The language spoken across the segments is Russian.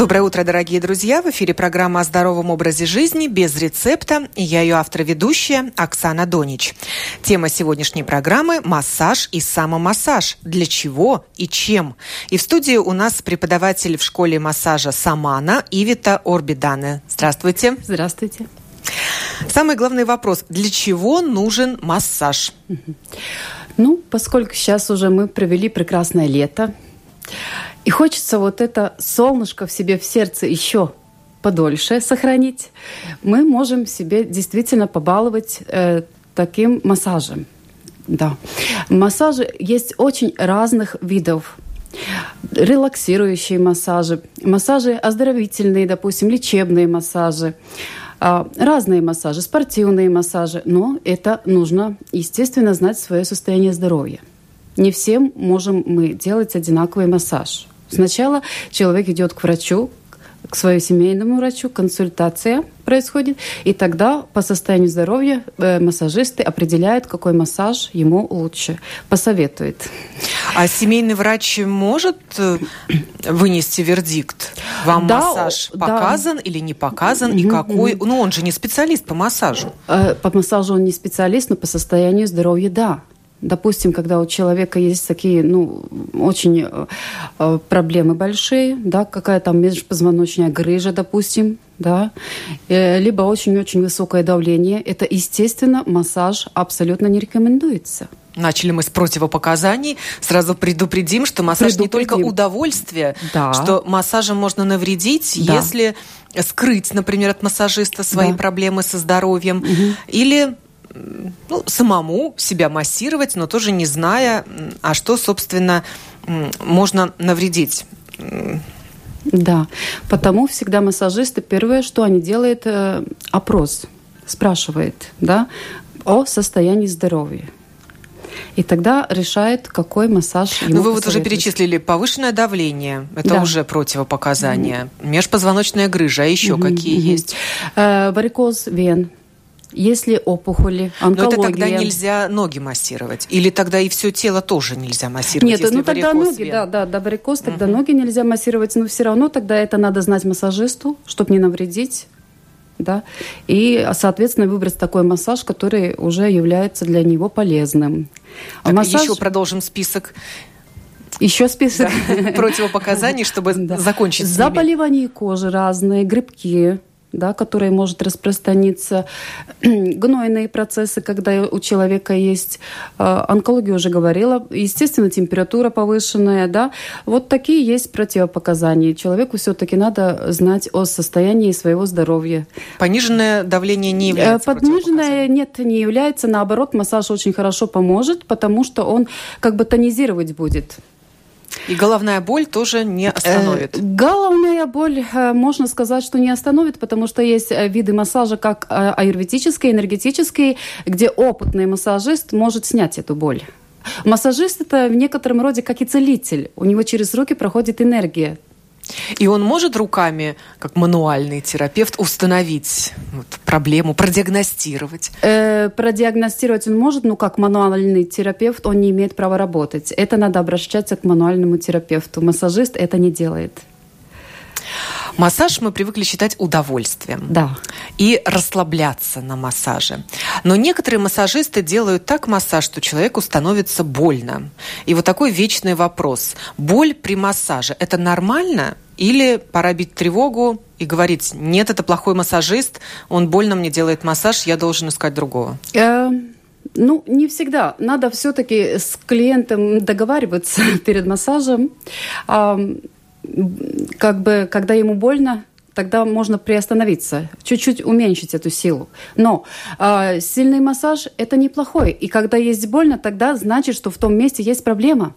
Доброе утро, дорогие друзья! В эфире программа о здоровом образе жизни без рецепта. И я ее автор-ведущая Оксана Донич. Тема сегодняшней программы – массаж и самомассаж. Для чего и чем? И в студии у нас преподаватель в школе массажа Самана Ивита Орбидане. Здравствуйте! Здравствуйте! Самый главный вопрос – для чего нужен массаж? Ну, поскольку сейчас уже мы провели прекрасное лето, и хочется вот это солнышко в себе в сердце еще подольше сохранить, мы можем себе действительно побаловать э, таким массажем. Да. Массажи есть очень разных видов релаксирующие массажи, массажи оздоровительные, допустим, лечебные массажи, а, разные массажи, спортивные массажи, но это нужно, естественно, знать свое состояние здоровья. Не всем можем мы делать одинаковый массаж. Сначала человек идет к врачу, к своему семейному врачу, консультация происходит, и тогда по состоянию здоровья э, массажисты определяют, какой массаж ему лучше, посоветует. А семейный врач может э, вынести вердикт? Вам да, массаж показан да. или не показан, и какой? Ну, он же не специалист по массажу. Э, по массажу он не специалист, но по состоянию здоровья – да. Допустим, когда у человека есть такие, ну, очень э, э, проблемы большие, да, какая там межпозвоночная грыжа, допустим, да, э, либо очень-очень высокое давление, это, естественно, массаж абсолютно не рекомендуется. Начали мы с противопоказаний. Сразу предупредим, что массаж предупредим. не только удовольствие, да. что массажем можно навредить, да. если скрыть, например, от массажиста свои да. проблемы со здоровьем, угу. или ну, самому себя массировать, но тоже не зная, а что, собственно, можно навредить. Да, потому всегда массажисты первое, что они делают, э, опрос, спрашивает, да, о состоянии здоровья. И тогда решает, какой массаж ему Ну, вы вот уже перечислили повышенное давление, это да. уже противопоказание, mm-hmm. межпозвоночная грыжа, а еще mm-hmm. какие mm-hmm. есть? Э, варикоз вен, если опухоли, онкология. Но это тогда нельзя ноги массировать? Или тогда и все тело тоже нельзя массировать? Нет, ну тогда ноги, вен? да, да, варикоз, тогда угу. ноги нельзя массировать, но все равно тогда это надо знать массажисту, чтобы не навредить. Да, и, соответственно, выбрать такой массаж, который уже является для него полезным. Так, массаж... Еще продолжим список. Еще список да, противопоказаний, чтобы да. закончить. Заболевания кожи разные, грибки, да, которая может распространиться, гнойные процессы, когда у человека есть э, онкология, уже говорила, естественно, температура повышенная, да, вот такие есть противопоказания. Человеку все-таки надо знать о состоянии своего здоровья. Пониженное давление не является Пониженное нет, не является, наоборот, массаж очень хорошо поможет, потому что он как бы тонизировать будет. И головная боль тоже не э, остановит? Головная боль, э, можно сказать, что не остановит, потому что есть э, виды массажа, как аюрведический, энергетический, где опытный массажист может снять эту боль. Массажист – это в некотором роде как и целитель. У него через руки проходит энергия. И он может руками, как мануальный терапевт, установить вот, проблему, продиагностировать? Э, продиагностировать он может, но как мануальный терапевт он не имеет права работать. Это надо обращаться к мануальному терапевту. Массажист это не делает. Массаж мы привыкли считать удовольствием. Да. И расслабляться на массаже. Но некоторые массажисты делают так массаж, что человеку становится больно. И вот такой вечный вопрос. Боль при массаже – это нормально? Или пора бить тревогу и говорить, нет, это плохой массажист, он больно мне делает массаж, я должен искать другого? Э, ну, не всегда. Надо все-таки с клиентом договариваться перед массажем как бы, когда ему больно, тогда можно приостановиться, чуть-чуть уменьшить эту силу. Но э, сильный массаж это неплохой. И когда есть больно, тогда значит, что в том месте есть проблема.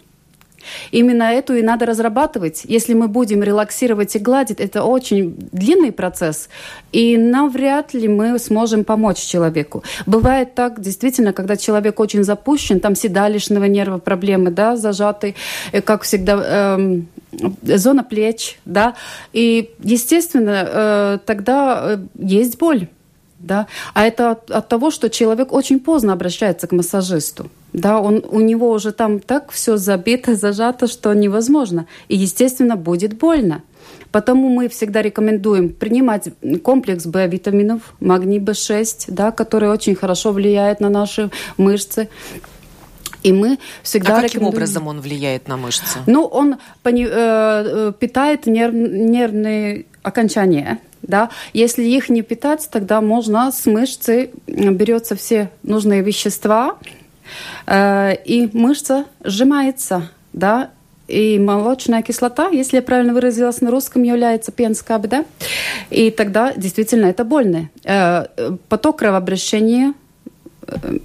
Именно эту и надо разрабатывать. Если мы будем релаксировать и гладить, это очень длинный процесс, и навряд ли мы сможем помочь человеку. Бывает так, действительно, когда человек очень запущен, там седалищного нерва проблемы, да, зажатый, э, как всегда, эм, зона плеч, да, и, естественно, э, тогда э, есть боль да, а это от, от того, что человек очень поздно обращается к массажисту. Да, он, у него уже там так все забито, зажато, что невозможно. И, естественно, будет больно. Потому мы всегда рекомендуем принимать комплекс B витаминов, магний B6, да, который очень хорошо влияет на наши мышцы. И мы всегда а каким рекомендуем... образом он влияет на мышцы? Ну, он пони... э, питает нерв... нервные окончания. Да? Если их не питать, тогда можно с мышцы берется все нужные вещества, э, и мышца сжимается, да, и молочная кислота, если я правильно выразилась на русском, является пенскаби, да, и тогда действительно это больно. Э, поток кровообращения э,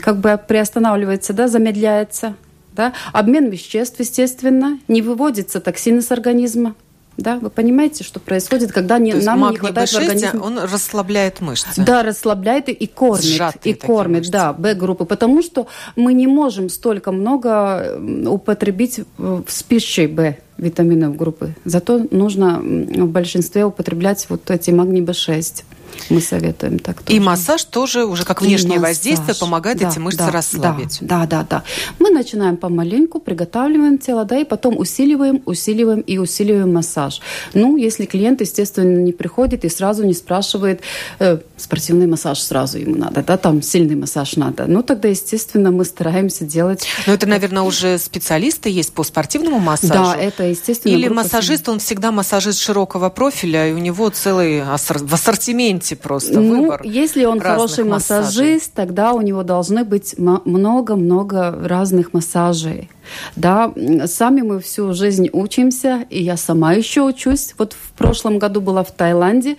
как бы приостанавливается, да, замедляется, да, обмен веществ, естественно, не выводится токсины с организма, да, вы понимаете, что происходит, когда не, нам не хватает B6, организма. Он расслабляет мышцы. Да, расслабляет и кормит. Сжатые и кормит, мышцы. да, Б-группы. Потому что мы не можем столько много употребить с пищей Б витаминов группы. Зато нужно в большинстве употреблять вот эти магний Б6. Мы советуем так тоже. И массаж тоже уже как внешнее воздействие помогает да, эти мышцы да, расслабить. Да, да, да. Мы начинаем помаленьку, приготавливаем тело, да, и потом усиливаем, усиливаем и усиливаем массаж. Ну, если клиент, естественно, не приходит и сразу не спрашивает, э, спортивный массаж сразу ему надо, да, там сильный массаж надо. Ну, тогда, естественно, мы стараемся делать... Но это, наверное, уже специалисты есть по спортивному массажу? Да, это, естественно... Или массажист, он всегда массажист широкого профиля, и у него целый в ассортименте просто ну, выбор. Если он хороший массажей. массажист, тогда у него должны быть много-много разных массажей. Да, сами мы всю жизнь учимся, и я сама еще учусь. Вот в прошлом году была в Таиланде,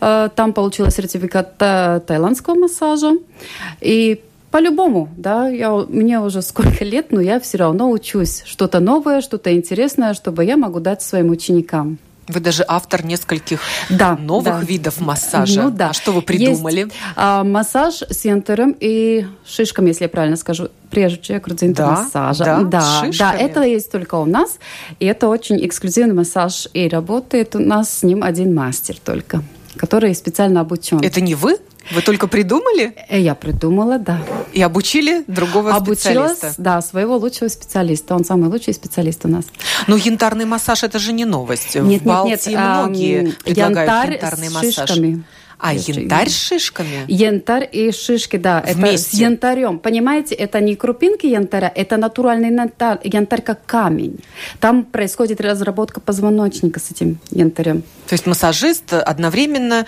э, там получила сертификат таиландского массажа, и по-любому, да, я, мне уже сколько лет, но я все равно учусь. Что-то новое, что-то интересное, чтобы я могу дать своим ученикам. Вы даже автор нескольких да, новых да. видов массажа. Ну, да. А что вы придумали? Есть, а, массаж с янтарем и шишками, если я правильно скажу. Прежде грудинного да, массажа. Да, да, да, это есть только у нас. И это очень эксклюзивный массаж. И работает у нас с ним один мастер только, который специально обучен. Это не вы? Вы только придумали? Э, я придумала, да. И обучили другого Обучилась, специалиста? да, своего лучшего специалиста. Он самый лучший специалист у нас. Но янтарный массаж – это же не новость. Нет, В Балтии нет, нет. многие предлагают янтарь янтарный массаж. Шишками. А, янтарь с шишками? Янтарь и шишки, да. Вместе. Это с янтарем. Понимаете, это не крупинки янтаря, это натуральный янтарь, янтарь как камень. Там происходит разработка позвоночника с этим янтарем. То есть массажист одновременно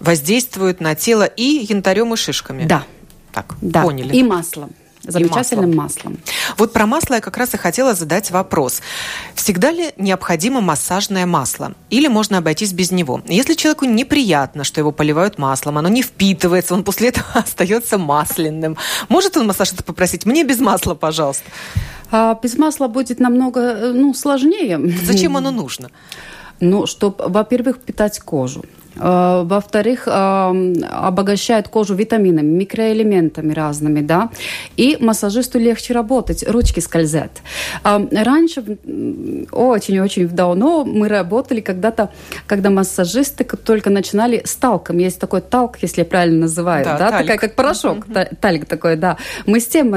воздействует на тело и янтарем, и шишками. Да. Так, да. поняли. И маслом замечательным маслом. маслом. Вот про масло я как раз и хотела задать вопрос. Всегда ли необходимо массажное масло? Или можно обойтись без него? Если человеку неприятно, что его поливают маслом, оно не впитывается, он после этого остается масляным. Может он массажиста попросить, мне без масла, пожалуйста? А без масла будет намного э, ну, сложнее. Зачем оно нужно? Ну, чтобы, во-первых, питать кожу. Э, во-вторых, э, обогащает кожу витаминами, микроэлементами разными, да, и массажисту легче работать, ручки скользят. Э, раньше, очень-очень давно, мы работали когда-то, когда массажисты только начинали с талком. Есть такой талк, если я правильно называю, да, да? такая как порошок, mm-hmm. талик такой, да. Мы с тем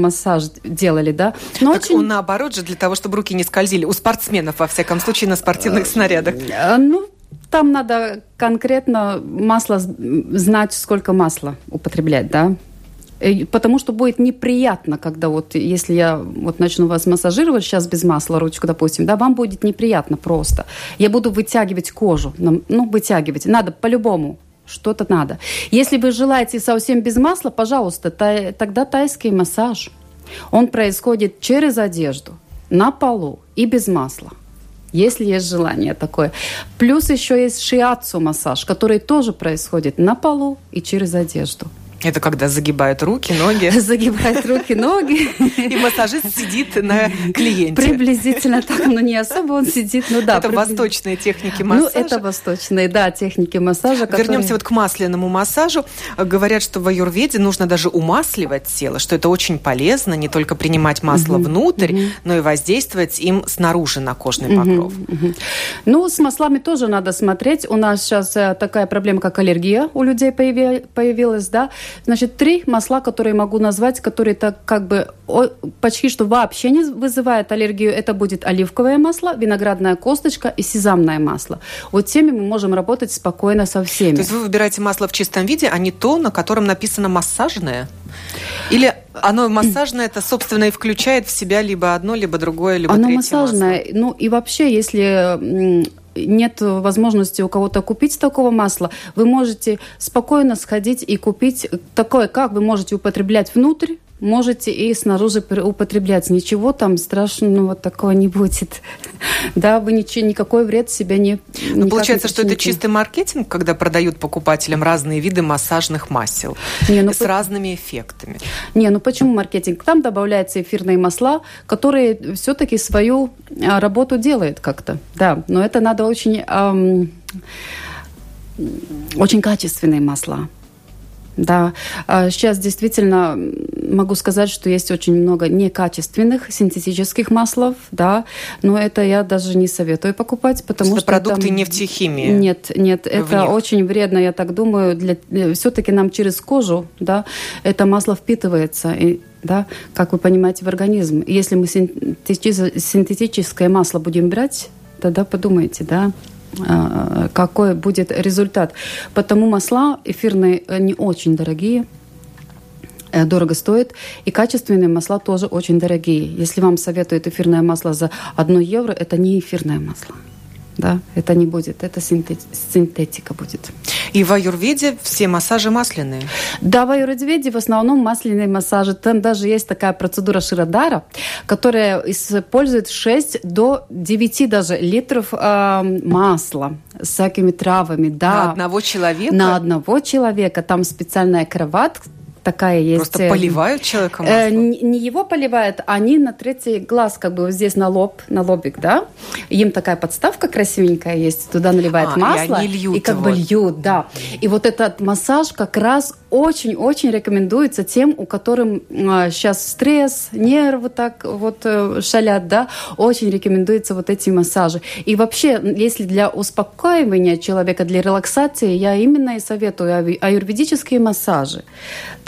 массаж делали, да. Но так очень... он наоборот же, для того, чтобы руки не скользили. У спортсменов, во всяком случае, на спортивных снарядах. Ну, там надо конкретно масло знать, сколько масла употреблять, да. Потому что будет неприятно, когда вот, если я вот начну вас массажировать сейчас без масла, ручку, допустим, да, вам будет неприятно просто. Я буду вытягивать кожу, ну, вытягивать. Надо по-любому, что-то надо. Если вы желаете совсем без масла, пожалуйста, тай, тогда тайский массаж. Он происходит через одежду, на полу и без масла если есть желание такое. Плюс еще есть шиатсу массаж, который тоже происходит на полу и через одежду. Это когда загибают руки, ноги. Загибают руки, ноги. И массажист сидит на клиенте. Приблизительно так, но не особо он сидит. Ну да. Это восточные техники массажа. Ну это восточные, да, техники массажа. Вернемся вот к масляному массажу. Говорят, что в аюрведе нужно даже умасливать тело, что это очень полезно, не только принимать масло внутрь, но и воздействовать им снаружи на кожный покров. Ну, с маслами тоже надо смотреть. У нас сейчас э, такая проблема, как аллергия у людей появилась, да. Значит, три масла, которые могу назвать, которые так как бы почти что вообще не вызывают аллергию. Это будет оливковое масло, виноградная косточка и сезамное масло. Вот теми мы можем работать спокойно со всеми. То есть вы выбираете масло в чистом виде, а не то, на котором написано массажное? Или оно массажное, это, собственно, и включает в себя либо одно, либо другое, либо оно третье массажное. Масло? Ну и вообще, если нет возможности у кого-то купить такого масла, вы можете спокойно сходить и купить такое, как вы можете употреблять внутрь, можете и снаружи употреблять. Ничего там страшного такого не будет. да, вы ничего, никакой вред себя не... Ну, получается, не что это чистый маркетинг, когда продают покупателям разные виды массажных масел не, ну, с по... разными эффектами. Не, ну почему маркетинг? Там добавляются эфирные масла, которые все-таки свою а, работу делают как-то. Да, но это надо очень... Эм, очень качественные масла. Да, а сейчас действительно могу сказать, что есть очень много некачественных синтетических маслов, да, но это я даже не советую покупать, потому что, что продукты это... нефтехимии. Нет, нет, это них. очень вредно, я так думаю, для э, все-таки нам через кожу, да, это масло впитывается. И, да, как вы понимаете, в организм. Если мы синтетическое масло будем брать, тогда подумайте, да, какой будет результат. Потому масла эфирные не очень дорогие, э, дорого стоят, и качественные масла тоже очень дорогие. Если вам советуют эфирное масло за 1 евро, это не эфирное масло да, это не будет, это синтетика будет. И в аюрведе все массажи масляные? Да, в аюрведе в основном масляные массажи. Там даже есть такая процедура Ширадара, которая использует 6 до 9 даже литров э, масла с всякими травами. Да. На одного человека? На одного человека. Там специальная кровать, такая есть. Просто э, поливают человека маслом? Э, не его поливают, они на третий глаз, как бы вот здесь на лоб, на лобик, да. Им такая подставка красивенькая есть, туда наливают а, масло. И, они льют и как его. бы льют, да. И вот этот массаж как раз очень-очень рекомендуется тем, у которым а, сейчас стресс, нервы так вот э, шалят, да, очень рекомендуется вот эти массажи. И вообще, если для успокаивания человека, для релаксации, я именно и советую аюрведические массажи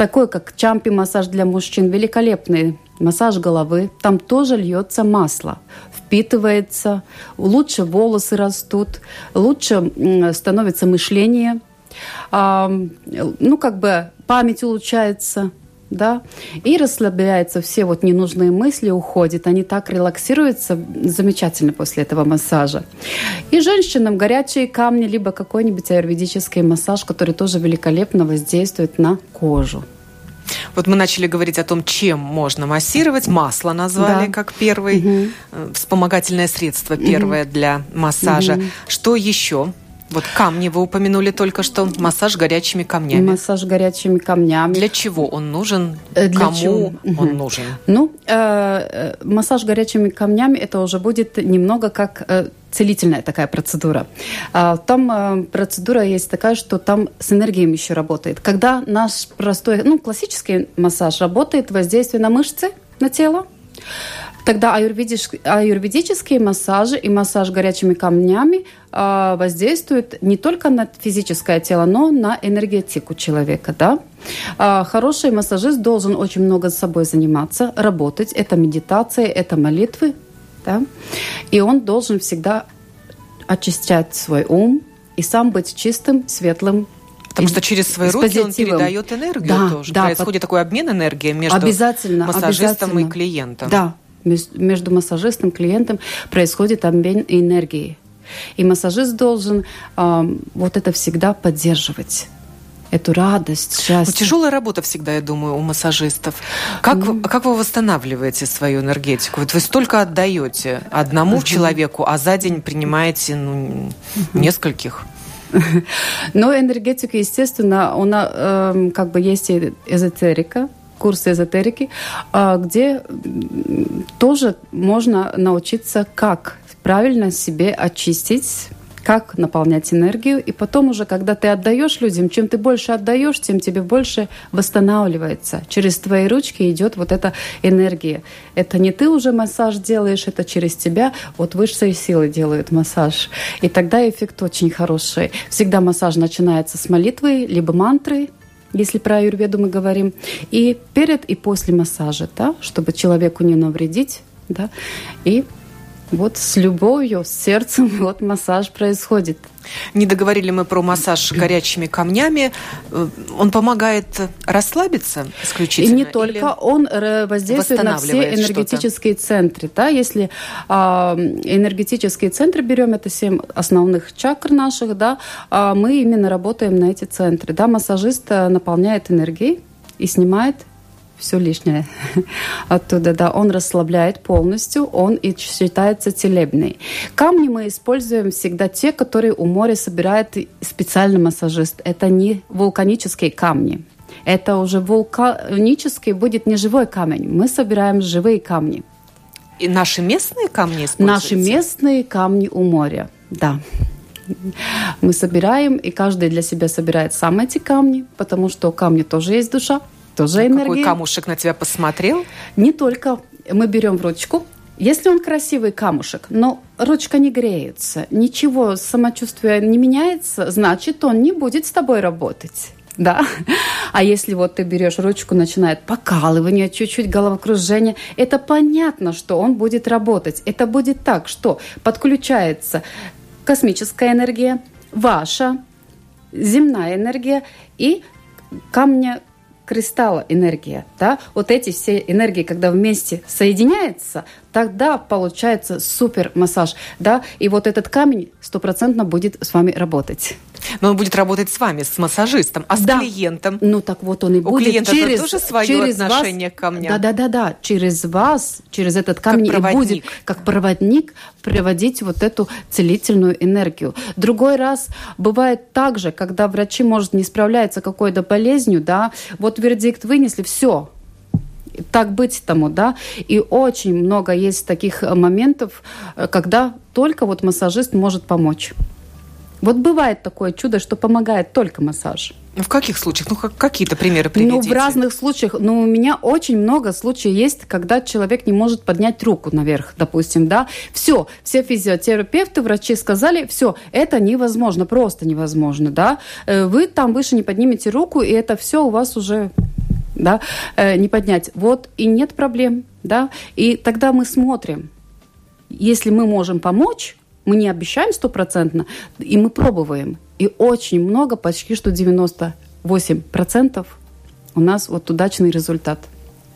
такой, как чампи-массаж для мужчин, великолепный массаж головы. Там тоже льется масло, впитывается, лучше волосы растут, лучше становится мышление, ну, как бы память улучшается, да, и расслабляются все вот ненужные мысли, уходят, они так релаксируются замечательно после этого массажа. И женщинам горячие камни, либо какой-нибудь аюрведический массаж, который тоже великолепно воздействует на кожу. Вот мы начали говорить о том, чем можно массировать. Масло назвали да. как первый угу. вспомогательное средство первое угу. для массажа. Угу. Что еще? Вот камни вы упомянули только что. Массаж горячими камнями. Массаж горячими камнями. Для чего он нужен? Э, для Кому чего? он нужен? Ну, э, э, массаж горячими камнями это уже будет немного как э, целительная такая процедура. А, там э, процедура есть такая, что там с энергией еще работает. Когда наш простой, ну, классический массаж работает, воздействие на мышцы, на тело, Тогда аюрведические, аюрведические массажи и массаж горячими камнями э, воздействуют не только на физическое тело, но на энергетику человека. Да? Э, хороший массажист должен очень много с собой заниматься, работать. Это медитация, это молитвы. Да? И он должен всегда очищать свой ум и сам быть чистым, светлым, Потому что через свои руки он передает энергию да, тоже. Да, Происходит под... такой обмен энергией между обязательно, массажистом обязательно. и клиентом. Да, между массажистом и клиентом происходит обмен энергией. И массажист должен э, вот это всегда поддерживать эту радость, счастье. Ну, тяжелая работа всегда, я думаю, у массажистов. Как, mm. как вы восстанавливаете свою энергетику? Вот вы столько отдаете одному uh-huh. человеку, а за день принимаете ну, uh-huh. нескольких. Но энергетика, естественно, она э, как бы есть эзотерика, курсы эзотерики, а, где тоже можно научиться, как правильно себе очистить как наполнять энергию. И потом уже, когда ты отдаешь людям, чем ты больше отдаешь, тем тебе больше восстанавливается. Через твои ручки идет вот эта энергия. Это не ты уже массаж делаешь, это через тебя вот высшие силы делают массаж. И тогда эффект очень хороший. Всегда массаж начинается с молитвы, либо мантры, если про аюрведу мы говорим, и перед и после массажа, да, чтобы человеку не навредить, да, и вот с любовью, с сердцем вот массаж происходит. Не договорили мы про массаж горячими камнями. Э, он помогает расслабиться исключительно? И не только. Он э, воздействует на все энергетические центры. Да? Если э, энергетические центры берем, это семь основных чакр наших, да, э, мы именно работаем на эти центры. Да? Массажист э, наполняет энергией и снимает все лишнее оттуда, да, он расслабляет полностью, он и считается целебный. Камни мы используем всегда те, которые у моря собирает специальный массажист. Это не вулканические камни. Это уже вулканический будет не живой камень. Мы собираем живые камни. И наши местные камни используются? Наши местные камни у моря, да. Мы собираем, и каждый для себя собирает сам эти камни, потому что у камня тоже есть душа тоже ну, энергия. Какой камушек на тебя посмотрел? Не только. Мы берем ручку, если он красивый камушек, но ручка не греется, ничего, самочувствие не меняется, значит, он не будет с тобой работать. Да? А если вот ты берешь ручку, начинает покалывание, чуть-чуть головокружение, это понятно, что он будет работать. Это будет так, что подключается космическая энергия, ваша земная энергия и камня кристалла энергия, да, вот эти все энергии, когда вместе соединяются, тогда получается супер массаж, да, и вот этот камень стопроцентно будет с вами работать. Но он будет работать с вами, с массажистом, а с да. клиентом? Ну так вот он и У будет. клиента через, тоже свое через отношение вас, к камням? Да-да-да, через вас, через этот камень и будет как проводник приводить вот эту целительную энергию. Другой раз бывает так же, когда врачи, может, не справляются какой-то болезнью, да, вот вердикт вынесли, все, так быть тому, да. И очень много есть таких моментов, э, когда только вот массажист может помочь. Вот бывает такое чудо, что помогает только массаж. Ну, в каких случаях? Ну, какие-то примеры приведите. Ну, в разных случаях. Но ну, у меня очень много случаев есть, когда человек не может поднять руку наверх, допустим, да. Все, все физиотерапевты, врачи сказали, все, это невозможно, просто невозможно, да. Э, вы там выше не поднимете руку, и это все у вас уже да, э, не поднять. Вот и нет проблем, да. И тогда мы смотрим, если мы можем помочь, мы не обещаем стопроцентно, и мы пробуем. И очень много, почти что 98% у нас вот удачный результат.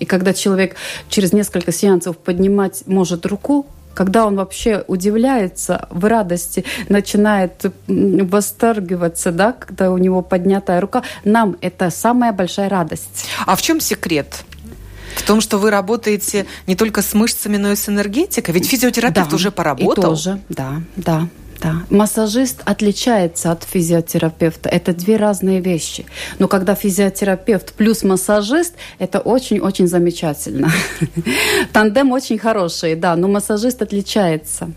И когда человек через несколько сеансов поднимать может руку, когда он вообще удивляется, в радости начинает восторгиваться, да, когда у него поднятая рука, нам это самая большая радость. А в чем секрет? В том, что вы работаете не только с мышцами, но и с энергетикой? Ведь физиотерапевт да, уже поработал. И тоже, да, да. Да. Массажист отличается от физиотерапевта. Это две разные вещи. Но когда физиотерапевт плюс массажист, это очень-очень замечательно. Тандем очень хороший, да, но массажист отличается.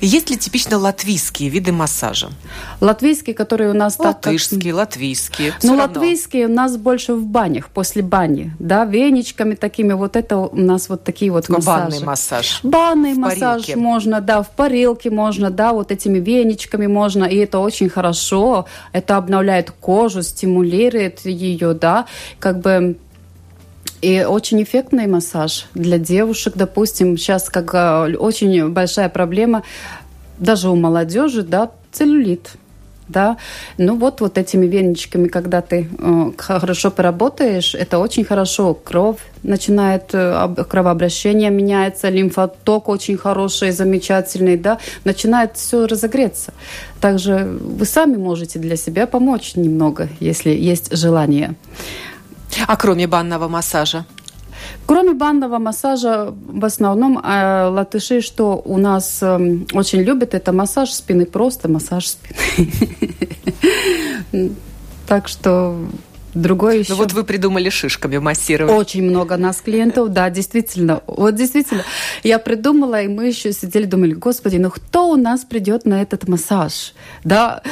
Есть ли типично латвийские виды массажа? Латвийские, которые у нас Латышские, так... латвийские. Ну, латвийские у нас больше в банях, после бани, да, веничками такими. Вот это у нас вот такие вот Такой массажи. Банный массаж. Банный в массаж парилке. можно, да, в парилке можно, да, вот этими веничками можно, и это очень хорошо. Это обновляет кожу, стимулирует ее, да, как бы и очень эффектный массаж для девушек, допустим, сейчас как э, очень большая проблема даже у молодежи, да, целлюлит. Да, ну вот вот этими веничками, когда ты э, хорошо поработаешь, это очень хорошо. Кровь начинает, э, кровообращение меняется, лимфоток очень хороший, замечательный, да, начинает все разогреться. Также вы сами можете для себя помочь немного, если есть желание. А кроме банного массажа? Кроме банного массажа, в основном э, латыши, что у нас э, очень любят, это массаж спины, просто массаж спины. Так что Другое еще. Ну вот вы придумали шишками массировать. Очень много нас клиентов, да, действительно. Вот действительно. Я придумала, и мы еще сидели, думали, господи, ну кто у нас придет на этот массаж? Да,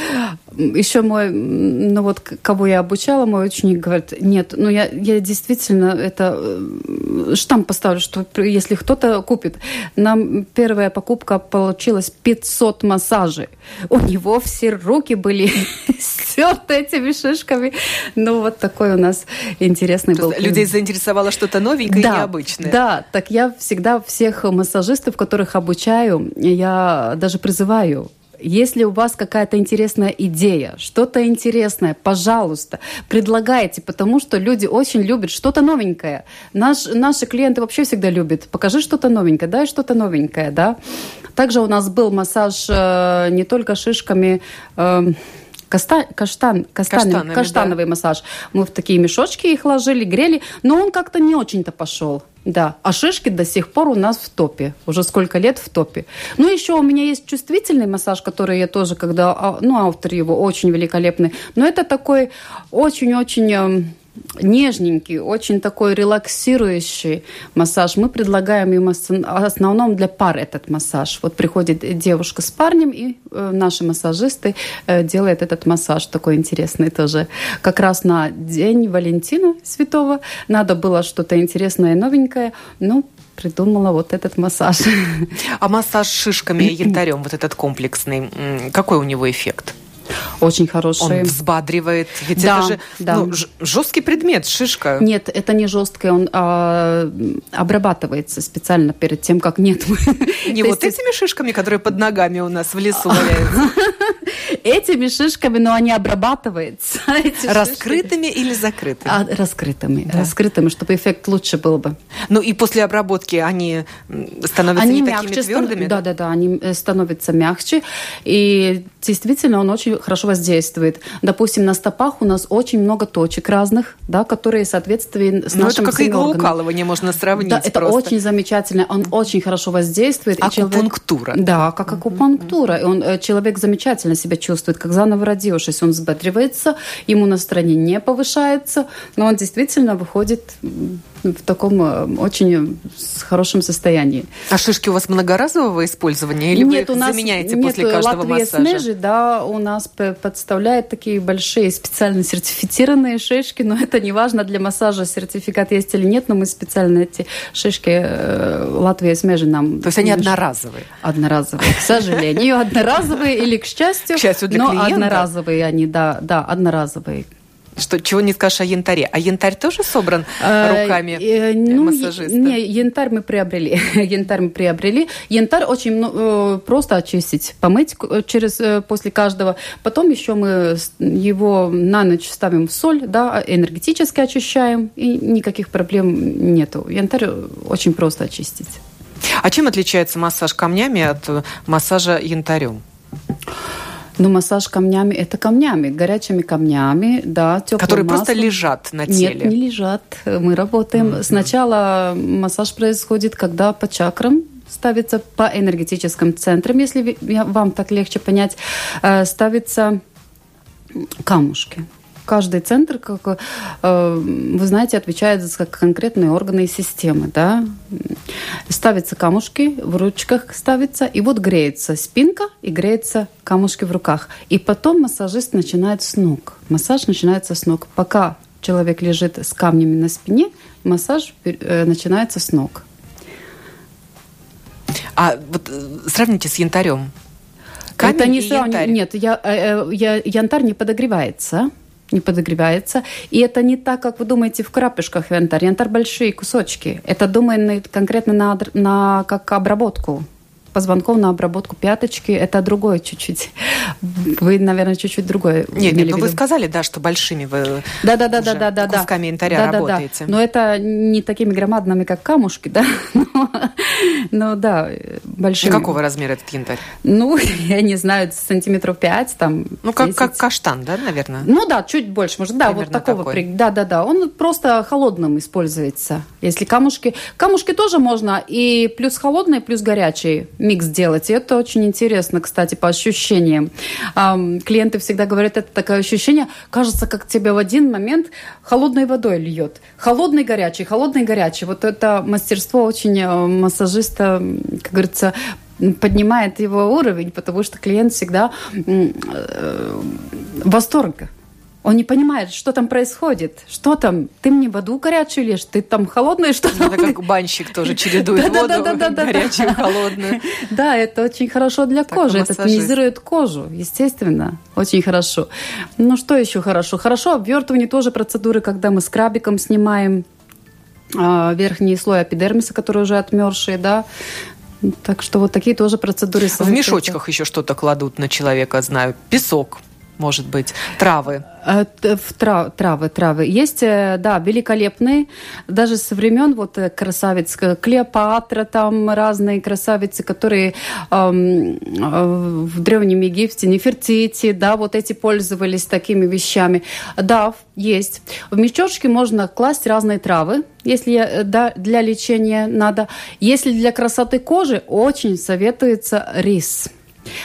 еще мой, ну вот кого я обучала, мой ученик говорит, нет, ну я, я действительно это э, штамп поставлю, что если кто-то купит, нам первая покупка получилась 500 массажей. У него все руки были стерты этими шишками. Ну вот такой у нас интересный был. Людей заинтересовало что-то новенькое да, и необычное. Да, так я всегда всех массажистов, которых обучаю, я даже призываю если у вас какая-то интересная идея, что-то интересное, пожалуйста, предлагайте, потому что люди очень любят что-то новенькое. Наш, наши клиенты вообще всегда любят. Покажи что-то новенькое, дай что-то новенькое, да. Также у нас был массаж э, не только шишками, э, каста, каштан, каштан, каштановый да. массаж. Мы в такие мешочки их ложили, грели, но он как-то не очень-то пошел. Да, а шишки до сих пор у нас в топе. Уже сколько лет в топе. Ну, еще у меня есть чувствительный массаж, который я тоже, когда... А, ну, автор его очень великолепный. Но это такой очень-очень эм, нежненький, очень такой релаксирующий массаж. Мы предлагаем им в основном для пар этот массаж. Вот приходит девушка с парнем, и э, наши массажисты э, делают этот массаж такой интересный тоже. Как раз на день Валентина Святого надо было что-то интересное и новенькое. Ну, придумала вот этот массаж. А массаж шишками и янтарем, вот этот комплексный, какой у него эффект? Очень хорошие. Он взбадривает. Ведь да, это же да. ну, жесткий предмет, шишка. Нет, это не жесткое, он а, обрабатывается специально перед тем, как нет. Не вот этими шишками, которые под ногами у нас в лесу валяются. Этими шишками, но они обрабатываются. Раскрытыми или закрытыми? А, раскрытыми. Раскрытыми, чтобы эффект лучше был бы. Ну и после обработки они становятся они не такими твердыми? Да, да, да, они э, становятся мягче. И действительно он очень хорошо воздействует. Допустим, на стопах у нас очень много точек разных, да, которые соответствуют с ну, нашим это как иглоукалывание можно сравнить Да, это очень замечательно. Он очень хорошо воздействует. Акупунктура. Человек, да, как акупунктура. И он, э, человек замечательно себя чувствует, как заново родившись. Он взбодривается, ему настроение не повышается, но он действительно выходит в таком э, очень хорошем состоянии. А шишки у вас многоразового использования или нет, вы у нас заменяете нет, после каждого Латвия массажа? Снежи, да, у нас подставляет такие большие специально сертифицированные шишки, но это не важно для массажа, сертификат есть или нет, но мы специально эти шишки э, Латвия Смежи нам... То есть они одноразовые? Одноразовые, к сожалению, одноразовые или к счастью, к счастью для но клиента. одноразовые они, да, да, одноразовые. Что, чего не скажешь о янтаре. А янтарь тоже собран а, руками э, ну, массажиста? Не, янтарь мы приобрели. янтарь мы приобрели. Янтарь очень ну, просто очистить, помыть через, э, после каждого. Потом еще мы его на ночь ставим в соль, да, энергетически очищаем, и никаких проблем нету. Янтарь очень просто очистить. А чем отличается массаж камнями от массажа янтарем? Ну, массаж камнями – это камнями, горячими камнями, да, Которые маслом. просто лежат на теле? Нет, не лежат. Мы работаем. Mm-hmm. Сначала массаж происходит, когда по чакрам ставится по энергетическим центрам, если вам так легче понять, э, ставятся камушки каждый центр, как э, вы знаете, отвечает за конкретные органы и системы. Да? Ставятся камушки, в ручках ставится, и вот греется спинка и греется камушки в руках. И потом массажист начинает с ног. Массаж начинается с ног. Пока человек лежит с камнями на спине, массаж э, начинается с ног. А вот э, сравните с янтарем. Камень это не сравнивать. Янтарь. Нет, я, я, янтарь не подогревается не подогревается. И это не так, как вы думаете, в крапешках янтарь. Янтарь большие кусочки. Это думаем конкретно на, на как обработку позвонков на обработку пяточки. Это другое чуть-чуть. Вы, наверное, чуть-чуть другое. Нет, нет, ну вы сказали, да, что большими вы да, да, да, да, да, да, кусками янтаря да, работаете. Да, да. Но это не такими громадными, как камушки, да. Но, но да, большими. Какого размера этот янтарь? Ну, я не знаю, сантиметров пять, там. Ну, как, как каштан, да, наверное? Ну да, чуть больше, может, да, Примерно вот такого. Такой. Да, да, да. Он просто холодным используется. Если камушки, камушки тоже можно и плюс холодные, плюс горячие микс делать. И это очень интересно, кстати, по ощущениям. Клиенты всегда говорят, это такое ощущение, кажется, как тебе в один момент холодной водой льет. Холодный, горячий, холодный, горячий. Вот это мастерство очень э, массажиста, как говорится, поднимает его уровень, потому что клиент всегда э, в восторге он не понимает, что там происходит. Что там? Ты мне воду горячую лишь, ты там холодную, что там? Это как банщик тоже чередует воду горячую холодную. Да, это очень хорошо для кожи. Это тонизирует кожу, естественно. Очень хорошо. Ну, что еще хорошо? Хорошо обвертывание тоже процедуры, когда мы скрабиком снимаем а, верхний слой эпидермиса, который уже отмерзший, да, так что вот такие тоже процедуры. В мешочках еще что-то кладут на человека, знаю. Песок, может быть, травы? Э, трав, травы, травы. Есть, э, да, великолепные, даже со времен вот э, красавиц Клеопатра, там разные красавицы, которые эм, в Древнем Египте, Нефертити, да, вот эти пользовались такими вещами. Да, есть. В мешочке можно класть разные травы, если да, для лечения надо. Если для красоты кожи, очень советуется рис.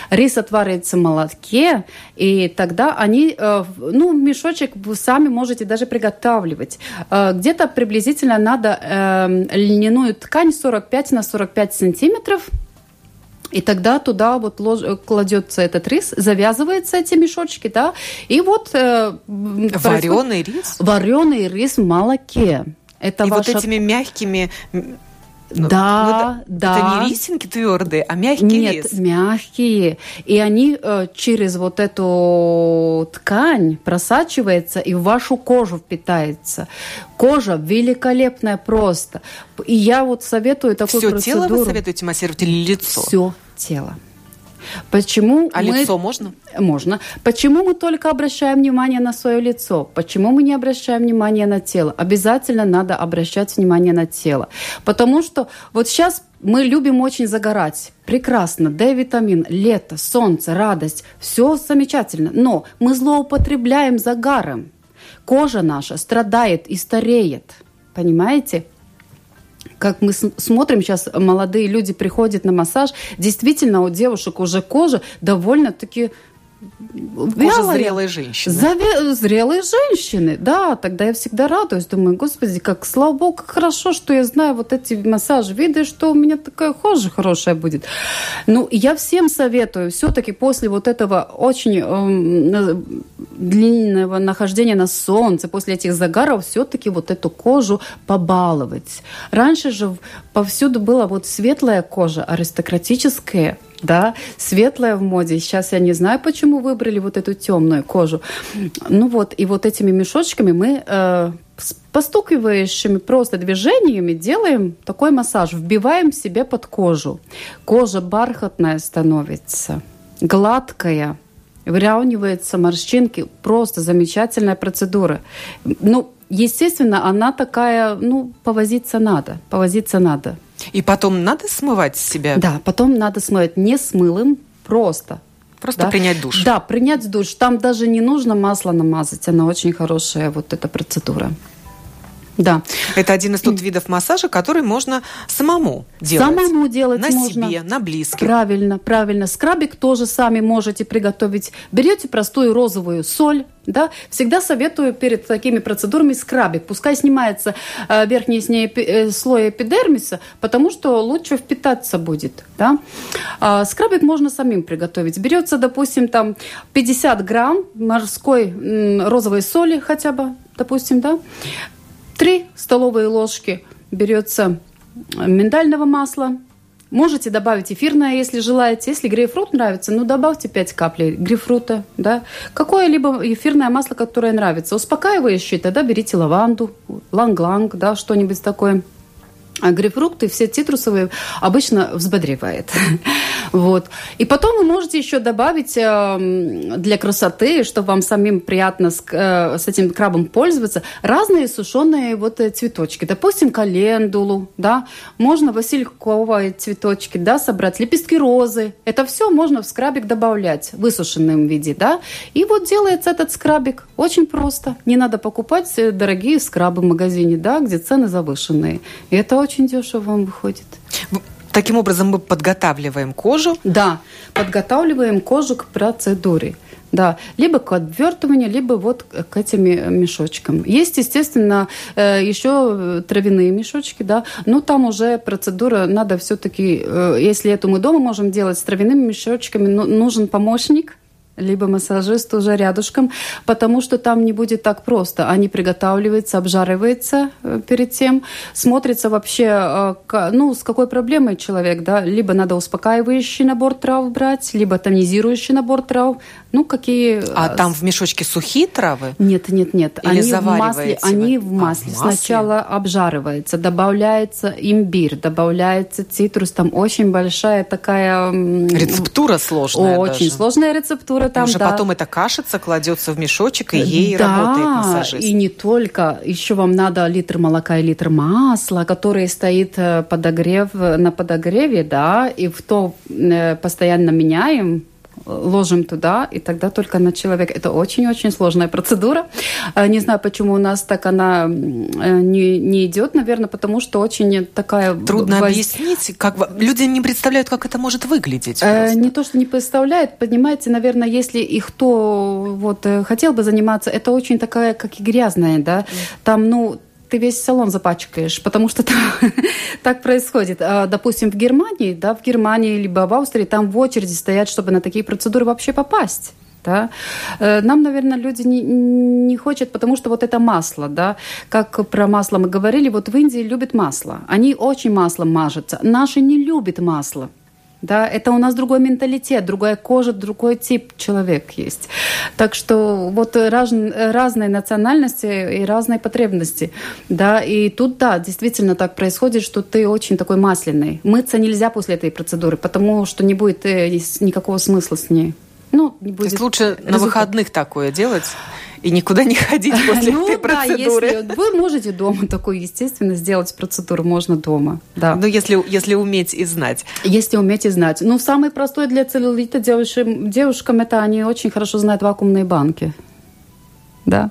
Рис отваривается в молотке, и тогда они, э, ну, мешочек вы сами можете даже приготавливать. Э, где-то приблизительно надо эм, льняную ткань 45 на 45 сантиметров, и тогда туда вот лож... кладется этот рис, завязываются эти мешочки, да, и вот... Э, вареный рис? Вареный рис в молоке. Это и ваша... вот этими мягкими ну, да, ну, да. Это не рисинки твердые, а мягкие Нет, рис. мягкие. И они э, через вот эту ткань просачивается и в вашу кожу впитается. Кожа великолепная просто. И я вот советую такую Все процедуру. тело вы советуете массировать или лицо? Все тело. Почему а мы... лицо можно? Можно. Почему мы только обращаем внимание на свое лицо? Почему мы не обращаем внимание на тело? Обязательно надо обращать внимание на тело. Потому что вот сейчас мы любим очень загорать. Прекрасно. D-витамин, лето, солнце, радость. Все замечательно. Но мы злоупотребляем загаром. Кожа наша страдает и стареет. Понимаете? Как мы смотрим сейчас, молодые люди приходят на массаж, действительно у девушек уже кожа довольно-таки Кожа зрелой женщины. Заве... Зрелые женщины, да. Тогда я всегда радуюсь. Думаю, господи, как слава богу, как хорошо, что я знаю вот эти массажи. Виды, что у меня такая кожа хорошая будет. Ну, я всем советую все-таки после вот этого очень э, длинного нахождения на солнце, после этих загаров, все-таки вот эту кожу побаловать. Раньше же повсюду была вот светлая кожа, аристократическая, да, светлая в моде. Сейчас я не знаю, почему выбрали вот эту темную кожу. Ну вот, и вот этими мешочками мы э, с постукивающими просто движениями делаем такой массаж, вбиваем себе под кожу. Кожа бархатная становится, гладкая, выравниваются морщинки. Просто замечательная процедура. Ну, естественно, она такая, ну, повозиться надо, повозиться надо. И потом надо смывать себя? Да, потом надо смывать не с мылом, просто. Просто да? принять душ. Да, принять душ. Там даже не нужно масло намазать, она очень хорошая вот эта процедура. Да. Это один из тот видов массажа, который можно самому делать. Самому делать на можно. себе, на близких. Правильно, правильно. Скрабик тоже сами можете приготовить. Берете простую розовую соль, да, всегда советую перед такими процедурами скрабик. Пускай снимается э, верхний с ней, э, слой эпидермиса, потому что лучше впитаться будет. Да. А, скрабик можно самим приготовить. Берется, допустим, там 50 грамм морской м, розовой соли хотя бы, допустим, да, 3 столовые ложки берется миндального масла. Можете добавить эфирное, если желаете. Если грейпфрут нравится, ну добавьте 5 каплей грейпфрута. Да? Какое-либо эфирное масло, которое нравится. Успокаивающее, тогда берите лаванду, иланг-иланг, да, что-нибудь такое. А грейпфрукты, все цитрусовые обычно взбодривает. вот. И потом вы можете еще добавить э, для красоты, чтобы вам самим приятно с, э, с этим скрабом пользоваться, разные сушеные вот э, цветочки. Допустим, календулу, да, можно васильковые цветочки, да, собрать, лепестки розы. Это все можно в скрабик добавлять в высушенном виде, да. И вот делается этот скрабик очень просто. Не надо покупать э, дорогие скрабы в магазине, да, где цены завышенные. И это очень дешево вам выходит. Таким образом мы подготавливаем кожу? Да, подготавливаем кожу к процедуре. Да, либо к обвертыванию, либо вот к этим мешочкам. Есть, естественно, э, еще травяные мешочки, да, но там уже процедура надо все-таки, э, если это мы дома можем делать с травяными мешочками, нужен помощник – либо массажист уже рядышком, потому что там не будет так просто. Они приготавливаются, обжариваются э, перед тем, смотрится вообще, э, ну, с какой проблемой человек, да, либо надо успокаивающий набор трав брать, либо тонизирующий набор трав, ну, какие... А там в мешочке сухие травы? Нет, нет, нет. Или они в масле, они в масле. А, в масле. Сначала обжаривается, добавляется имбирь, добавляется цитрус, там очень большая такая... Рецептура сложная Очень даже. сложная рецептура температура там, Уже да. потом эта кашица кладется в мешочек, и ей да, работает массажист. и не только. Еще вам надо литр молока и литр масла, который стоит э, подогрев, на подогреве, да, и в то э, постоянно меняем, ложим туда, и тогда только на человека. Это очень-очень сложная процедура. А, не знаю, почему у нас так она э, не, не идет, наверное, потому что очень такая... Трудно воз... объяснить. Как... Люди не представляют, как это может выглядеть. Э, не то, что не представляют. Понимаете, наверное, если и кто вот, э, хотел бы заниматься, это очень такая, как и грязная, да. Там, ну, ты весь салон запачкаешь, потому что там, так происходит. А, допустим, в Германии, да, в Германии либо в Австрии, там в очереди стоят, чтобы на такие процедуры вообще попасть. Да? Э, нам, наверное, люди не, не хотят, потому что вот это масло, да, как про масло мы говорили, вот в Индии любят масло. Они очень маслом мажутся. Наши не любят масло. Да, это у нас другой менталитет, другая кожа, другой тип человек есть. Так что вот раз, разные национальности и разные потребности. Да, и тут, да, действительно так происходит, что ты очень такой масляный. Мыться нельзя после этой процедуры, потому что не будет э, никакого смысла с ней. Ну, не будет То есть лучше результат. на выходных такое делать? И никуда не ходить после ну, этой процедуры. Да, если вы можете дома такую, естественно, сделать процедуру можно дома. Да. Ну, если, если уметь и знать. Если уметь и знать. Ну, самый простой для целлюлита девушкам, девушкам это они очень хорошо знают вакуумные банки. Да,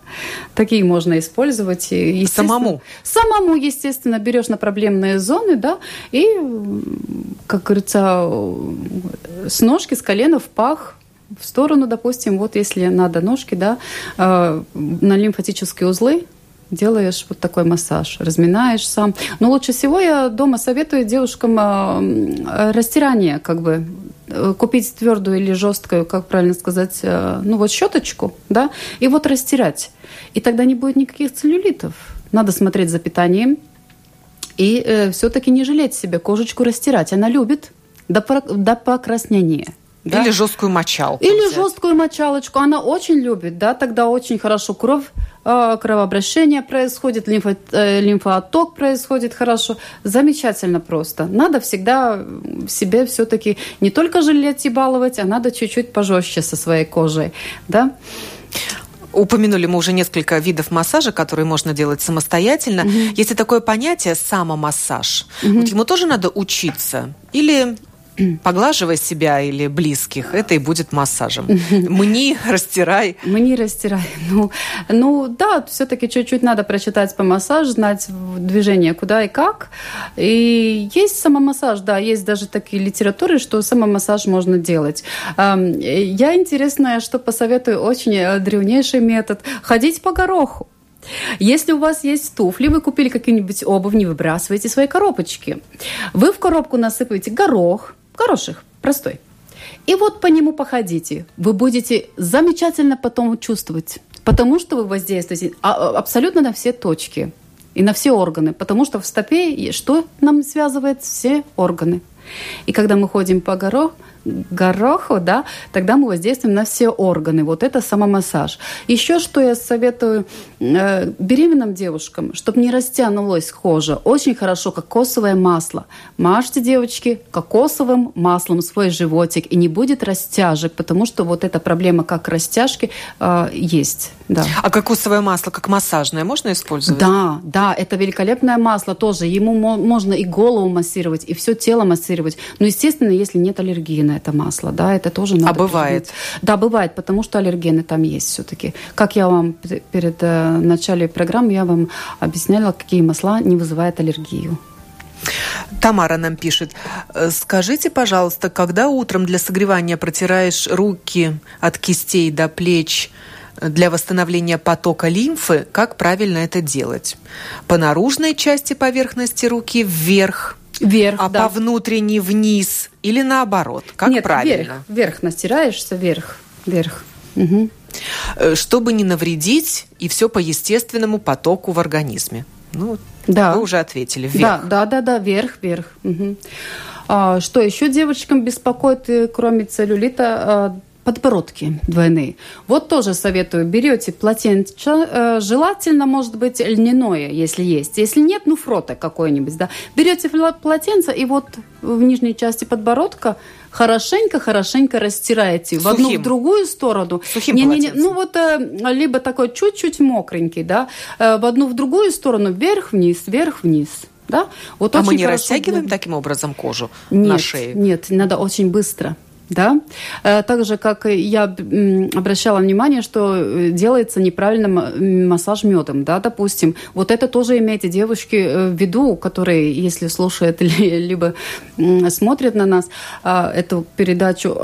такие можно использовать. Самому? Самому, естественно, берешь на проблемные зоны, да, и, как говорится, с ножки, с колена в пах в сторону, допустим, вот если надо ножки, да, э, на лимфатические узлы делаешь вот такой массаж, разминаешь сам. Но лучше всего я дома советую девушкам э, растирание, как бы э, купить твердую или жесткую, как правильно сказать, э, ну вот щеточку, да, и вот растирать. И тогда не будет никаких целлюлитов. Надо смотреть за питанием и э, все-таки не жалеть себя, кожечку растирать. Она любит до, до покраснения. Да? Или жесткую мочалку. Или взять. жесткую мочалочку. Она очень любит, да, тогда очень хорошо кровь э, кровообращение происходит, лимфо, э, лимфоотток происходит хорошо. Замечательно просто. Надо всегда себе все-таки не только жалеть и баловать, а надо чуть-чуть пожестче со своей кожей. Да? Упомянули мы уже несколько видов массажа, которые можно делать самостоятельно. Угу. Есть и такое понятие самомассаж. Угу. Вот ему тоже надо учиться? Или поглаживай себя или близких, это и будет массажем. Мни, растирай. Мни, растирай. Ну, ну да, все-таки чуть-чуть надо прочитать по массажу, знать движение куда и как. И есть самомассаж, да, есть даже такие литературы, что самомассаж можно делать. Я интересная, что посоветую очень э, древнейший метод. Ходить по гороху. Если у вас есть туфли, вы купили какую-нибудь обувь, не выбрасывайте свои коробочки. Вы в коробку насыпаете горох, Хороших, простой. И вот по нему походите. Вы будете замечательно потом чувствовать, потому что вы воздействуете а, а, абсолютно на все точки и на все органы, потому что в стопе что нам связывает все органы. И когда мы ходим по горох, гороху, да, тогда мы воздействуем на все органы. Вот это самомассаж. Еще что я советую э, беременным девушкам, чтобы не растянулась кожа, очень хорошо кокосовое масло. Мажьте, девочки, кокосовым маслом свой животик, и не будет растяжек, потому что вот эта проблема как растяжки э, есть. Да. А кокосовое масло как массажное можно использовать? Да, да, это великолепное масло тоже. Ему можно и голову массировать, и все тело массировать. Но, естественно, если нет аллергии на это масло, да, это тоже надо. А бывает? Да, бывает, потому что аллергены там есть все-таки. Как я вам перед э, началом программы я вам объясняла, какие масла не вызывают аллергию. Тамара нам пишет. «Э, скажите, пожалуйста, когда утром для согревания протираешь руки от кистей до плеч, для восстановления потока лимфы, как правильно это делать? По наружной части поверхности руки вверх, Вверх, а да. по внутренней вниз или наоборот? Как Нет, правильно? Вверх, вверх настираешься, вверх, вверх. Угу. Чтобы не навредить и все по естественному потоку в организме. Ну, да. вы уже ответили. Вверх. Да, да, да, да, вверх, вверх. Угу. А, что еще девочкам беспокоит, э, кроме целлюлита? Подбородки двойные. Вот тоже советую, берете полотенце, э, желательно, может быть, льняное, если есть. Если нет, ну, фрота какой-нибудь, да. Берете полотенце и вот в нижней части подбородка хорошенько-хорошенько растираете Сухим. в одну, в другую сторону. Сухим не, не, не, Ну, вот э, либо такой чуть-чуть мокренький, да, э, в одну, в другую сторону, вверх-вниз, вверх-вниз. Да? Вот а мы не растягиваем для... таким образом кожу нет, на шее? Нет, надо очень быстро. Да? Э, так же, как я обращала внимание, что э, делается неправильно массаж медом, да, допустим. Вот это тоже имейте, девушки, э, в виду, которые, если слушают либо смотрят на нас эту передачу,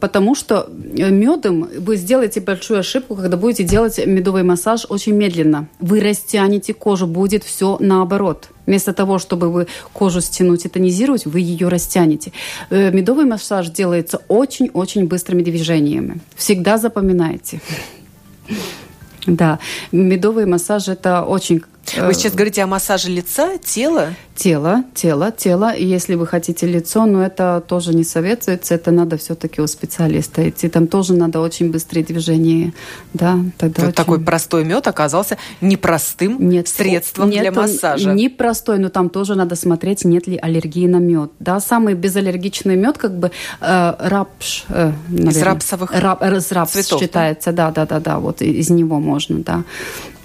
потому что медом вы сделаете большую ошибку, когда будете делать медовый массаж очень медленно. Вы растянете кожу, будет все наоборот. Вместо того, чтобы вы кожу стянуть и тонизировать, вы ее растянете. Э, медовый массаж делается очень-очень быстрыми движениями. Всегда запоминайте. Да, медовый массаж это очень вы э, сейчас говорите о массаже лица, тела? Тело, тело, тело. И если вы хотите лицо, но это тоже не советуется, это надо все-таки у специалиста идти. Там тоже надо очень быстрые движения. Да, тогда очень... Такой простой мед оказался непростым нет, средством нет, для массажа. Не простой, но там тоже надо смотреть, нет ли аллергии на мед. Да, самый безаллергичный мед, как бы э, рапш, э, наверное, из рапсовых рап, из рапс цветов, считается, да, да, да, да, вот из него можно, да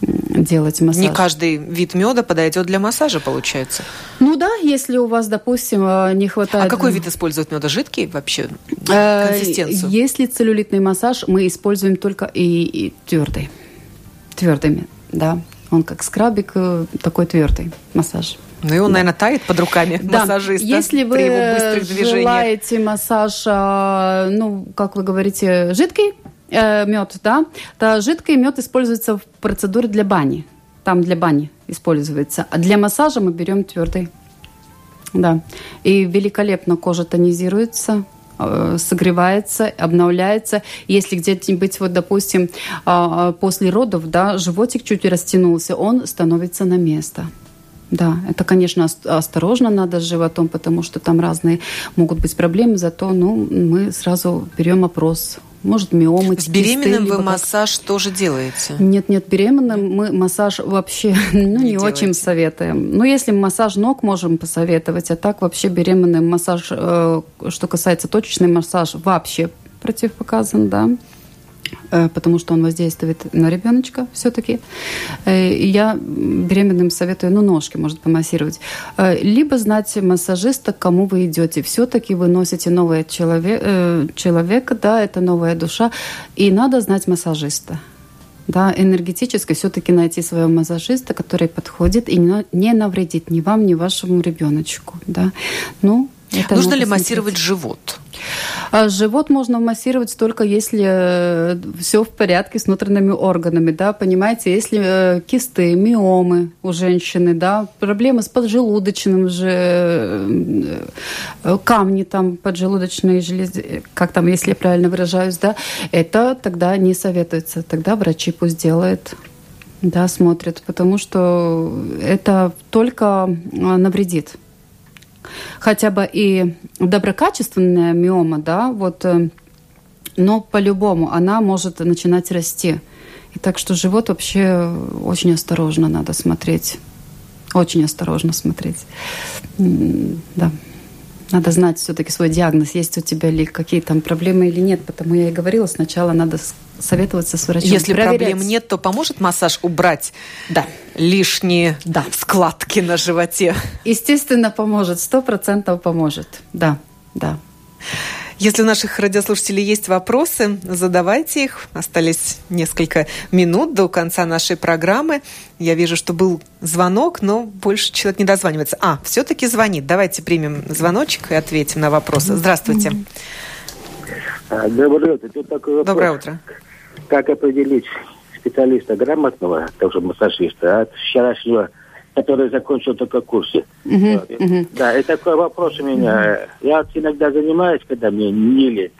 делать массаж. Не каждый вид меда подойдет для массажа, получается. Ну да, если у вас, допустим, э, не хватает... А какой вид используют меда? Жидкий вообще? Э, консистенцию? Если целлюлитный массаж, мы используем только и, и твердый. Твердыми, да. Он как скрабик, э, такой твердый массаж. Ну и он, да. наверное, тает под руками да. массажиста Если вы желаете массаж, ну, как вы говорите, жидкий, э, мед, да, то жидкий мед используется в процедуре для бани. Там для бани используется. А для массажа мы берем твердый. Да. И великолепно кожа тонизируется, э, согревается, обновляется. Если где-нибудь, вот, допустим, а, а, после родов, да, животик чуть растянулся, он становится на место. Да, это, конечно, осторожно надо с животом, потому что там разные могут быть проблемы, зато ну, мы сразу берем опрос может миомы. С беременным вы массаж как... тоже делаете? Нет, нет, беременным мы массаж вообще ну, не, не очень советуем. Ну, если массаж ног можем посоветовать, а так вообще беременным массаж, э, что касается точечный массаж, вообще противопоказан, да. Э, потому что он воздействует на ребеночка все-таки. Э, я беременным советую, ну, ножки, может, помассировать. Э, либо знать массажиста, к кому вы идете. Все-таки вы носите нового человек, человека, да, это новая душа, и надо знать массажиста да, энергетически все-таки найти своего массажиста, который подходит и не навредит ни вам, ни вашему ребеночку, да. Ну, это Нужно ли массировать живот? А живот можно массировать только если э, все в порядке с внутренними органами, да, понимаете, если э, кисты, миомы у женщины, да, проблемы с поджелудочным же, э, камни там поджелудочные железы, как там, если я правильно выражаюсь, да, это тогда не советуется, тогда врачи пусть делают да, смотрят, потому что это только навредит хотя бы и доброкачественная миома, да, вот, э, но по-любому она может начинать расти. И так что живот вообще очень осторожно надо смотреть. Очень осторожно смотреть. Да. Надо знать все-таки свой диагноз, есть у тебя ли какие там проблемы или нет. Потому я и говорила, сначала надо советоваться с врачом. Если проверять. проблем нет, то поможет массаж убрать да. лишние да. складки на животе? Естественно, поможет. Сто процентов поможет. Да, да. Если у наших радиослушателей есть вопросы, задавайте их. Остались несколько минут до конца нашей программы. Я вижу, что был звонок, но больше человек не дозванивается. А, все-таки звонит. Давайте примем звоночек и ответим на вопросы. Здравствуйте. А, доброе утро. Тут такой вопрос. Доброе утро. Как определить специалиста грамотного, тоже массажиста, от вчерашнего который закончил только курсы. Uh-huh, uh-huh. Да, и такой вопрос у меня. Uh-huh. Я иногда занимаюсь, когда мне нили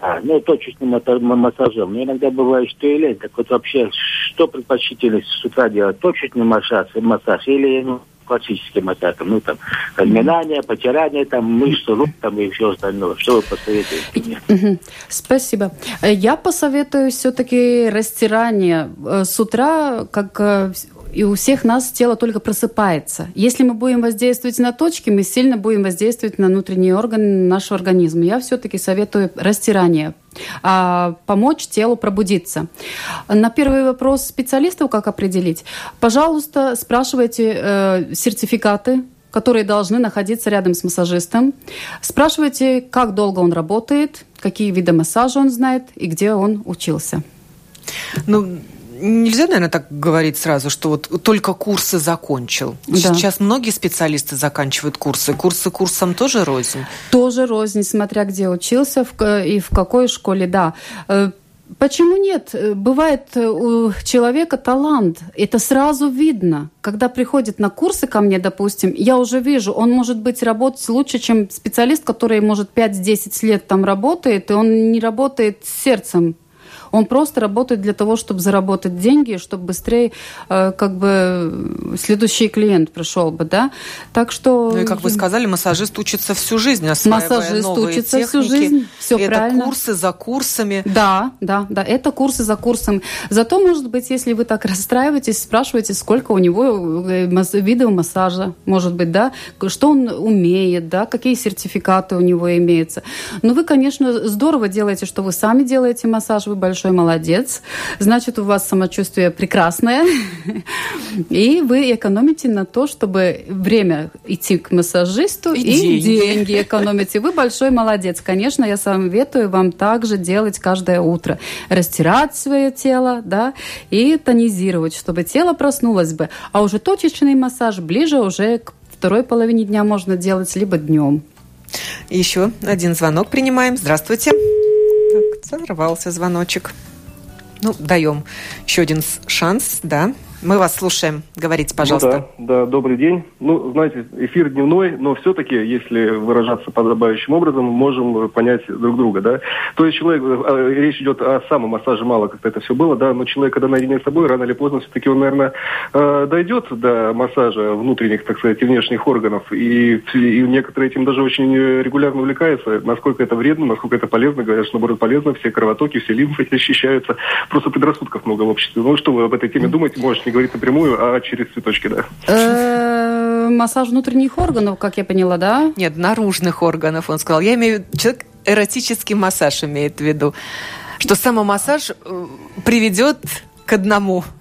а, ну, точечным массажем. Но иногда бывает, что и лень. Так вот вообще, что предпочтительно с утра делать? Точечный массаж, массаж или ну, классический массаж? Ну, там, разминание, потирание, там, мышцы, рук, там, и все остальное. Что вы посоветуете мне? Спасибо. Я посоветую все-таки растирание э, с утра, как э, и у всех нас тело только просыпается. Если мы будем воздействовать на точки, мы сильно будем воздействовать на внутренние органы нашего организма. Я все-таки советую растирание, а, помочь телу пробудиться. На первый вопрос специалистов, как определить, пожалуйста, спрашивайте э, сертификаты которые должны находиться рядом с массажистом. Спрашивайте, как долго он работает, какие виды массажа он знает и где он учился. Ну, нельзя, наверное, так говорить сразу, что вот только курсы закончил. Да. Сейчас многие специалисты заканчивают курсы. Курсы курсом тоже рознь? Тоже рознь, смотря где учился и в какой школе, да. Э, почему нет? Бывает у человека талант. Это сразу видно. Когда приходит на курсы ко мне, допустим, я уже вижу, он может быть работать лучше, чем специалист, который, может, 5-10 лет там работает, и он не работает сердцем он просто работает для того, чтобы заработать деньги, чтобы быстрее э, как бы следующий клиент пришел бы, да. Так что... Ну и как вы сказали, массажист учится всю жизнь, осваивая Массажист новые учится техники. всю жизнь, все это правильно. курсы за курсами. Да, да, да, это курсы за курсом. Зато, может быть, если вы так расстраиваетесь, спрашиваете, сколько у него э, видов массажа, может быть, да, что он умеет, да, какие сертификаты у него имеются. Но вы, конечно, здорово делаете, что вы сами делаете массаж, вы большой большой молодец. Значит, у вас самочувствие прекрасное. И вы экономите на то, чтобы время идти к массажисту и, и деньги. деньги экономите. Вы большой молодец. Конечно, я советую вам также делать каждое утро. Растирать свое тело, да, и тонизировать, чтобы тело проснулось бы. А уже точечный массаж ближе уже к второй половине дня можно делать, либо днем. Еще один звонок принимаем. Здравствуйте. Сорвался звоночек. Ну, даем еще один шанс, да. Мы вас слушаем. Говорите, пожалуйста. Ну, да, да, добрый день. Ну, знаете, эфир дневной, но все-таки, если выражаться подобающим образом, можем понять друг друга, да. То есть человек, э, речь идет о самом массаже, мало как-то это все было, да, но человек, когда наедине с собой, рано или поздно все-таки он, наверное, э, дойдет до массажа внутренних, так сказать, и внешних органов, и, и некоторые этим даже очень регулярно увлекаются, насколько это вредно, насколько это полезно, говорят, что, наоборот, полезно, все кровотоки, все лимфы защищаются. Просто предрассудков много в обществе. Ну, что вы об этой теме думаете, можете не говорить напрямую, а через цветочки, да. Э, массаж внутренних органов, как я поняла, да? Нет, наружных органов, он сказал. Я имею в виду, человек эротический массаж имеет в виду, что самомассаж э, приведет к одному –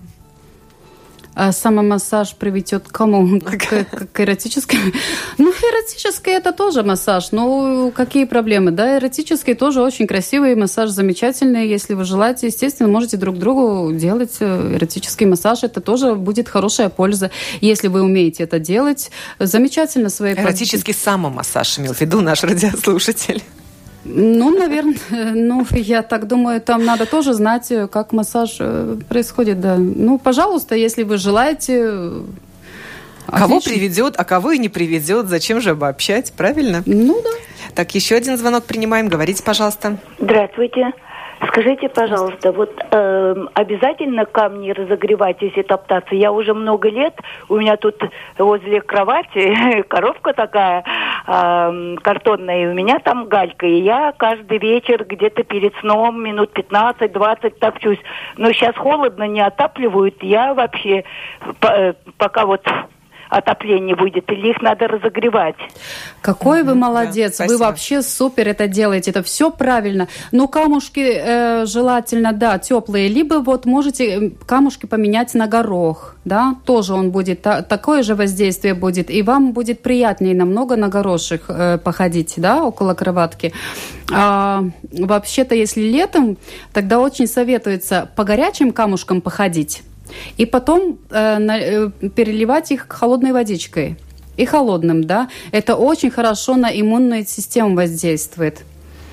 самомассаж приведет к кому? К, к, к эротическому? Ну, эротический это тоже массаж. Ну, какие проблемы? Да, эротический тоже очень красивый массаж, замечательный. Если вы желаете, естественно, можете друг другу делать э, эротический массаж. Это тоже будет хорошая польза. Если вы умеете это делать, замечательно свои... Эротический самомассаж имел в виду наш радиослушатель. Ну, наверное, ну, я так думаю, там надо тоже знать, как массаж э, происходит, да. Ну, пожалуйста, если вы желаете... Кого отлично. приведет, а кого и не приведет, зачем же обобщать, правильно? Ну, да. Так, еще один звонок принимаем, говорите, пожалуйста. Здравствуйте. Скажите, пожалуйста, вот э, обязательно камни разогревать, если топтаться? Я уже много лет, у меня тут возле кровати коробка такая э, картонная, и у меня там галька, и я каждый вечер где-то перед сном минут 15-20 топчусь. Но сейчас холодно, не отапливают, я вообще э, пока вот отопление будет, или их надо разогревать. Какой вы молодец, да, вы вообще супер это делаете, это все правильно. Но камушки э, желательно, да, теплые, либо вот можете камушки поменять на горох, да, тоже он будет, та, такое же воздействие будет, и вам будет приятнее намного на горошек э, походить, да, около кроватки. А, вообще-то, если летом, тогда очень советуется по горячим камушкам походить, и потом э, на, э, переливать их холодной водичкой. И холодным, да. Это очень хорошо на иммунную систему воздействует.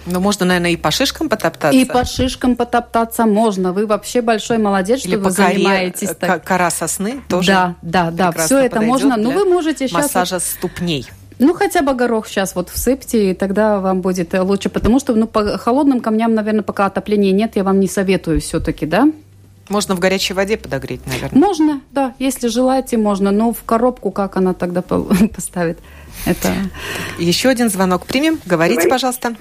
Ну, можно, наверное, и по шишкам потоптаться. И по шишкам потоптаться можно. Вы вообще большой молодец, Или что вы занимаетесь. Так. Кора сосны тоже. Да, да, да. Все это можно. Ну, вы можете сейчас. Массажа ступней. Ну, хотя бы горох сейчас вот всыпьте, и тогда вам будет лучше. Потому что, ну, по холодным камням, наверное, пока отопления нет, я вам не советую все-таки, да? Можно в горячей воде подогреть, наверное. Можно, да, если желаете, можно. Но в коробку как она тогда поставит? Это... Еще один звонок примем. Говорите, Говори. пожалуйста.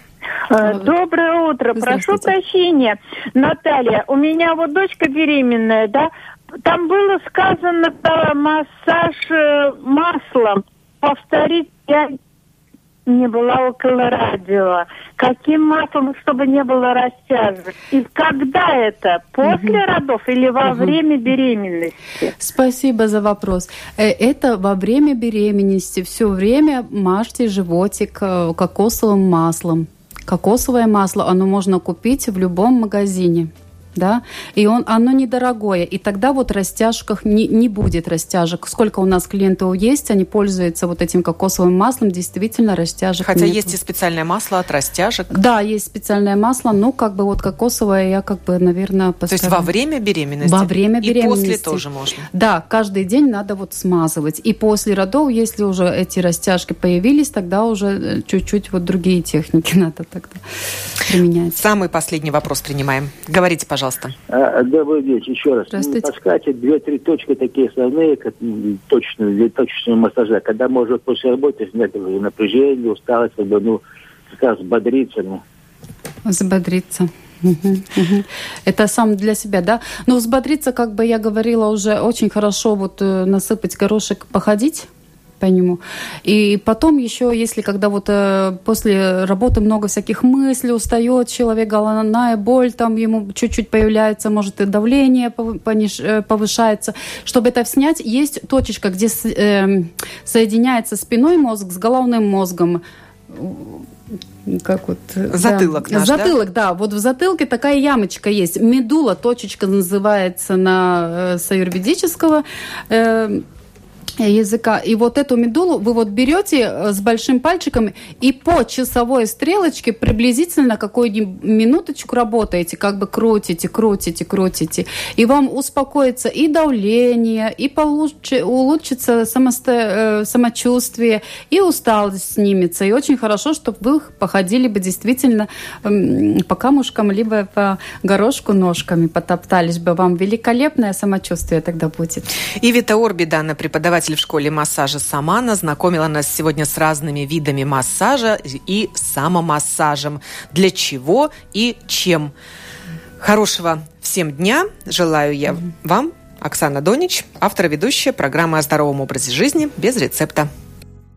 Э, доброе утро. Прошу прощения, Наталья. У меня вот дочка беременная, да? Там было сказано про массаж э, маслом. Повторить я не была около радио. Каким маслом, чтобы не было растяжек? И когда это? После угу. родов или во угу. время беременности? Спасибо за вопрос. Э, это во время беременности. Все время мажьте животик э, кокосовым маслом. Кокосовое масло, оно можно купить в любом магазине да, и он, оно недорогое, и тогда вот растяжках не, не будет растяжек. Сколько у нас клиентов есть, они пользуются вот этим кокосовым маслом, действительно растяжек Хотя нет. есть и специальное масло от растяжек. Да, есть специальное масло, но как бы вот кокосовое я как бы, наверное, поставлю. То есть во время беременности? Во время беременности. И после тоже можно? Да, каждый день надо вот смазывать. И после родов, если уже эти растяжки появились, тогда уже э, чуть-чуть вот другие техники надо тогда применять. Самый последний вопрос принимаем. Говорите, пожалуйста пожалуйста. А, добрый день, еще раз. Здравствуйте. Подскажите, две-три точки такие основные, как точные, для точечного массажа, когда можно после работы снять напряжение, усталость, как бы, ну, как раз взбодриться. Ну. Взбодриться. Это сам для себя, да? Но взбодриться, как бы я говорила уже, очень хорошо вот э, насыпать горошек, походить по нему. И потом еще, если когда вот э, после работы много всяких мыслей, устает человек, головная боль, там ему чуть-чуть появляется, может и давление пониж, э, повышается. Чтобы это снять, есть точечка, где э, соединяется спиной мозг с головным мозгом как вот затылок да. наш, затылок да? да вот в затылке такая ямочка есть медула точечка называется на э, с аюрведического э, языка. И вот эту медулу вы вот берете э, с большим пальчиком и по часовой стрелочке приблизительно какую-нибудь минуточку работаете, как бы крутите, крутите, крутите. И вам успокоится и давление, и получше, улучшится самосто, э, самочувствие, и усталость снимется. И очень хорошо, чтобы вы походили бы действительно по камушкам, либо по горошку ножками потоптались бы. Вам великолепное самочувствие тогда будет. И Вита Орбидана, преподаватель преподаватель в школе массажа Самана, знакомила нас сегодня с разными видами массажа и самомассажем. Для чего и чем. Хорошего всем дня. Желаю я вам, Оксана Донич, автор ведущая программы о здоровом образе жизни без рецепта.